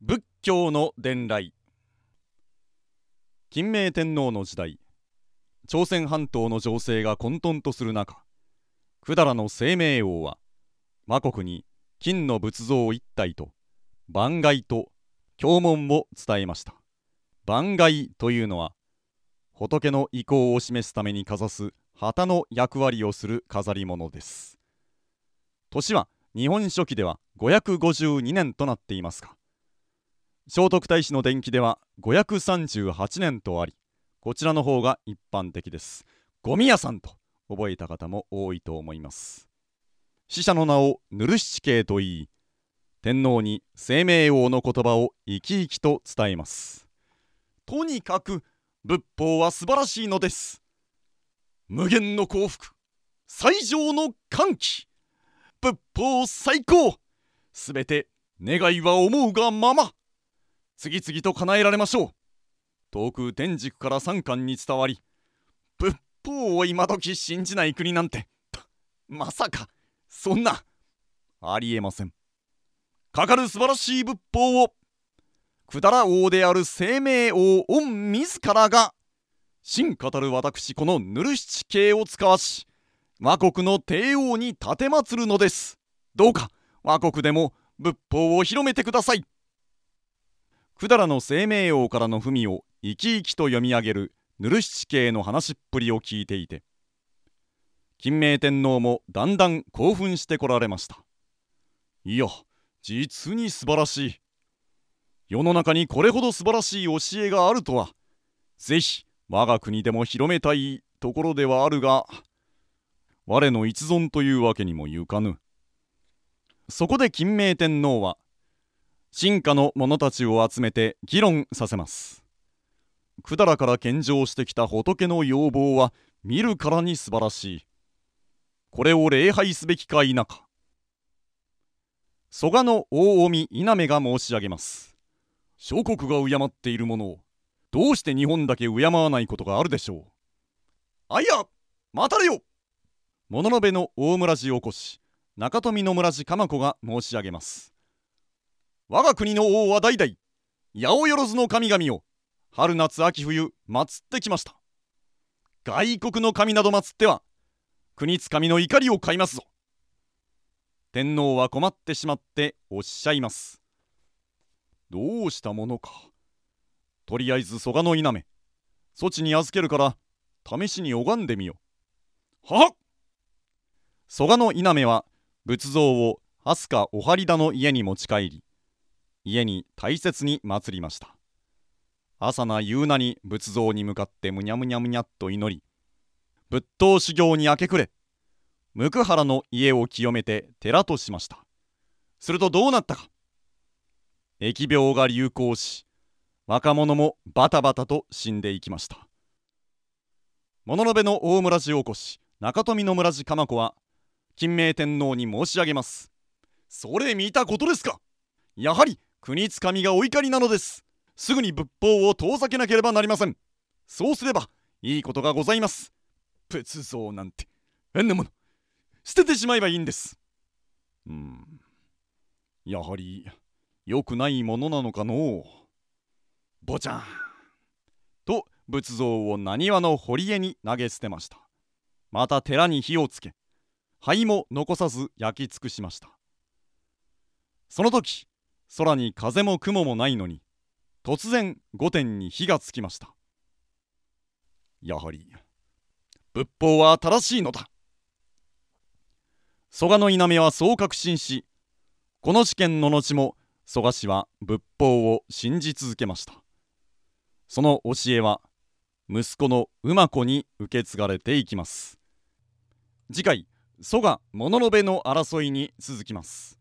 仏教の伝来。金明天皇の時代。朝鮮半島の情勢が混沌とする中百済の清明王は倭国に金の仏像一体と番外と経文を伝えました。番外というのは仏の意向を示すためにかざす旗の役割をする飾り物です。年は日本書紀では552年となっていますが聖徳太子の伝記では538年とありこちらの方が一般的です。ゴミ屋さんと覚えた方も多いと思います。死者の名をヌル七慶と言い天皇に生命王の言葉を生き生きと伝えます。とにかく仏法は素晴らしいのです。無限の幸福最上の歓喜仏法最高すべて願いは思うがまま。次々と叶えられましょう。遠く天竺から三冠に伝わり仏法を今時信じない国なんてまさかそんなありえません。かかる素晴らしい仏法を百済王である生命王御自らが真語る私このヌル七慶を使わし倭国の帝王に奉るのです。どうか倭国でも仏法を広めてください。百済の生命王からの文を生き生きと読み上げるヌル七慶の話っぷりを聞いていて金明天皇もだんだん興奮してこられました。いや実に素晴らしい。世の中にこれほど素晴らしい教えがあるとはぜひ我が国でも広めたいところではあるが我の一存というわけにもゆかぬ。そこで金明天皇は進化の者たちを集めて議論させます。百済から献上してきた仏の要望は見るからに素晴らしい。これを礼拝すべきか否か。蘇我の大臣稲目が申し上げます。諸国が敬っているものを。どうして日本だけ敬わないことがあるでしょう。あいや待たれよ。物部の大村寺おこし。中富の村寺鎌子が申し上げます。我が国の王は代々八百万の神々を春夏秋冬祀ってきました。外国の神など祀っては国津神の怒りを買いますぞ。天皇は困ってしまっておっしゃいます。どうしたものか。とりあえず蘇我の稲目措置に預けるから試しに拝んでみよ。はっ！蘇我の稲目は仏像を飛鳥お針田の家に持ち帰り家に大切に祭りました。朝な夕なに仏像に向かってむにゃむにゃむにゃっと祈り仏道修行に明け暮れ向原の家を清めて寺としました。するとどうなったか。疫病が流行し若者もバタバタと死んでいきました。物の部の大村寺おこし中富の村寺鎌子は金明天皇に申し上げます。それ見たことですか。やはり国つかみがお怒りなのです。すぐに仏法を遠ざけなければなりません。そうすればいいことがございます。仏像なんて変なもの。捨ててしまえばいいんです。うん。やはり良くないものなのかのぼちゃんと仏像を浪速の堀江に投げ捨てました。また寺に火をつけ灰も残さず焼き尽くしました。その時空に風も雲もないのに突然御殿に火がつきました。やはり仏法は正しいのだ。蘇我の稲目はそう確信しこの事件の後も蘇我氏は仏法を信じ続けました。その教えは息子の馬子に受け継がれていきます。次回蘇我物の部の争いに続きます。